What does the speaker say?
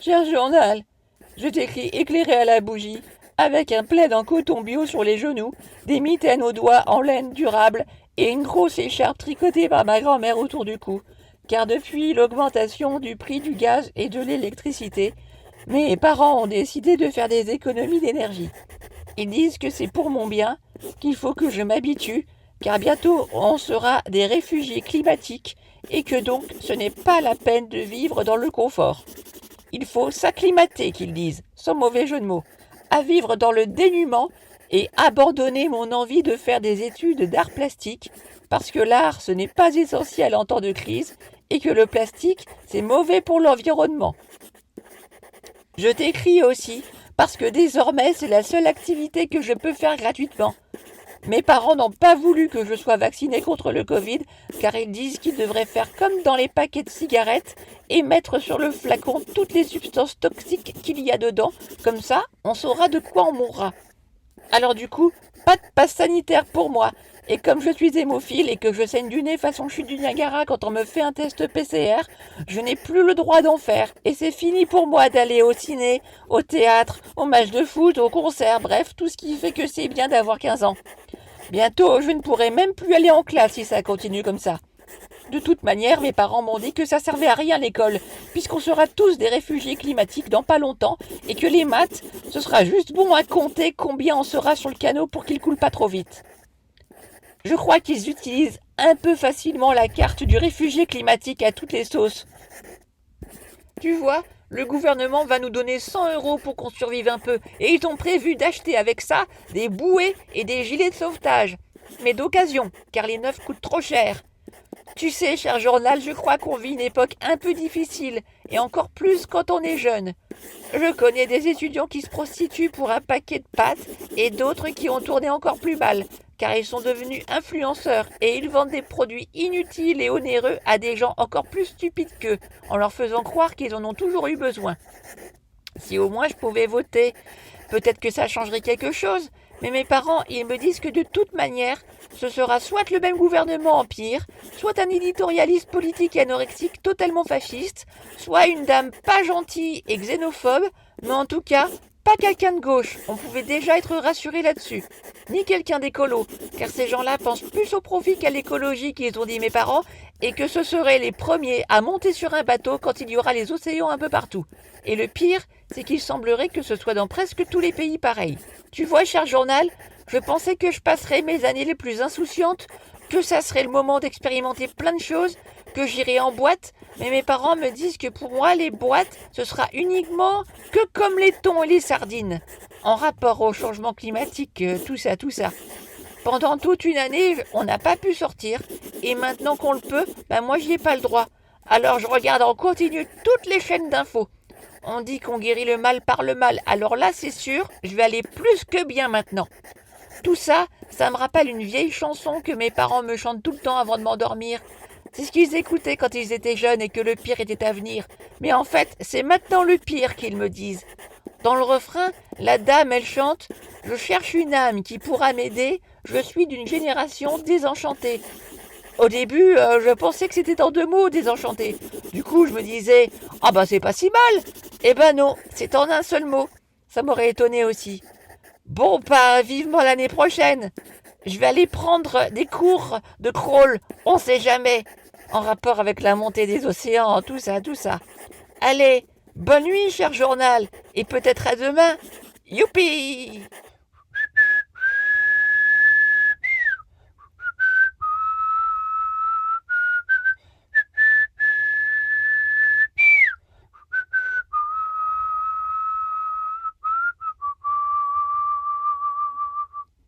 Cher journal, je t'écris éclairé à la bougie, avec un plaid en coton bio sur les genoux, des mitaines aux doigts en laine durable et une grosse écharpe tricotée par ma grand-mère autour du cou. Car depuis l'augmentation du prix du gaz et de l'électricité, mes parents ont décidé de faire des économies d'énergie. Ils disent que c'est pour mon bien, qu'il faut que je m'habitue, car bientôt on sera des réfugiés climatiques et que donc ce n'est pas la peine de vivre dans le confort. Il faut s'acclimater, qu'ils disent, sans mauvais jeu de mots, à vivre dans le dénuement et abandonner mon envie de faire des études d'art plastique, parce que l'art ce n'est pas essentiel en temps de crise et que le plastique c'est mauvais pour l'environnement. Je t'écris aussi parce que désormais c'est la seule activité que je peux faire gratuitement. Mes parents n'ont pas voulu que je sois vacciné contre le Covid, car ils disent qu'ils devraient faire comme dans les paquets de cigarettes et mettre sur le flacon toutes les substances toxiques qu'il y a dedans. Comme ça, on saura de quoi on mourra. Alors du coup, pas de passe sanitaire pour moi. Et comme je suis hémophile et que je saigne du nez façon chute du Niagara quand on me fait un test PCR, je n'ai plus le droit d'en faire. Et c'est fini pour moi d'aller au ciné, au théâtre, au match de foot, au concert, bref, tout ce qui fait que c'est bien d'avoir 15 ans. Bientôt, je ne pourrai même plus aller en classe si ça continue comme ça. De toute manière, mes parents m'ont dit que ça servait à rien l'école, puisqu'on sera tous des réfugiés climatiques dans pas longtemps, et que les maths, ce sera juste bon à compter combien on sera sur le canot pour qu'il coule pas trop vite. Je crois qu'ils utilisent un peu facilement la carte du réfugié climatique à toutes les sauces. Tu vois, le gouvernement va nous donner 100 euros pour qu'on survive un peu, et ils ont prévu d'acheter avec ça des bouées et des gilets de sauvetage. Mais d'occasion, car les neufs coûtent trop cher. Tu sais, cher journal, je crois qu'on vit une époque un peu difficile, et encore plus quand on est jeune. Je connais des étudiants qui se prostituent pour un paquet de pâtes et d'autres qui ont tourné encore plus mal, car ils sont devenus influenceurs et ils vendent des produits inutiles et onéreux à des gens encore plus stupides qu'eux, en leur faisant croire qu'ils en ont toujours eu besoin. Si au moins je pouvais voter, peut-être que ça changerait quelque chose, mais mes parents, ils me disent que de toute manière, ce sera soit le même gouvernement en pire, soit un éditorialiste politique et anorexique totalement fasciste, soit une dame pas gentille et xénophobe, mais en tout cas, pas quelqu'un de gauche. On pouvait déjà être rassuré là-dessus. Ni quelqu'un d'écolo, car ces gens-là pensent plus au profit qu'à l'écologie qu'ils ont dit mes parents, et que ce seraient les premiers à monter sur un bateau quand il y aura les océans un peu partout. Et le pire, c'est qu'il semblerait que ce soit dans presque tous les pays pareil. Tu vois, cher journal, je pensais que je passerais mes années les plus insouciantes, que ça serait le moment d'expérimenter plein de choses, que j'irais en boîte, mais mes parents me disent que pour moi, les boîtes, ce sera uniquement que comme les thons et les sardines, en rapport au changement climatique, euh, tout ça, tout ça. Pendant toute une année, on n'a pas pu sortir, et maintenant qu'on le peut, ben moi j'y ai pas le droit. Alors je regarde en continu toutes les chaînes d'infos. On dit qu'on guérit le mal par le mal. Alors là, c'est sûr, je vais aller plus que bien maintenant. Tout ça, ça me rappelle une vieille chanson que mes parents me chantent tout le temps avant de m'endormir. C'est ce qu'ils écoutaient quand ils étaient jeunes et que le pire était à venir. Mais en fait, c'est maintenant le pire qu'ils me disent. Dans le refrain, la dame, elle chante Je cherche une âme qui pourra m'aider, je suis d'une génération désenchantée. Au début, euh, je pensais que c'était en deux mots, désenchanté. Du coup, je me disais Ah ben c'est pas si mal Eh ben non, c'est en un seul mot. Ça m'aurait étonné aussi. Bon, pas vivement l'année prochaine. Je vais aller prendre des cours de crawl, on sait jamais, en rapport avec la montée des océans, tout ça, tout ça. Allez, bonne nuit, cher journal, et peut-être à demain. Youpi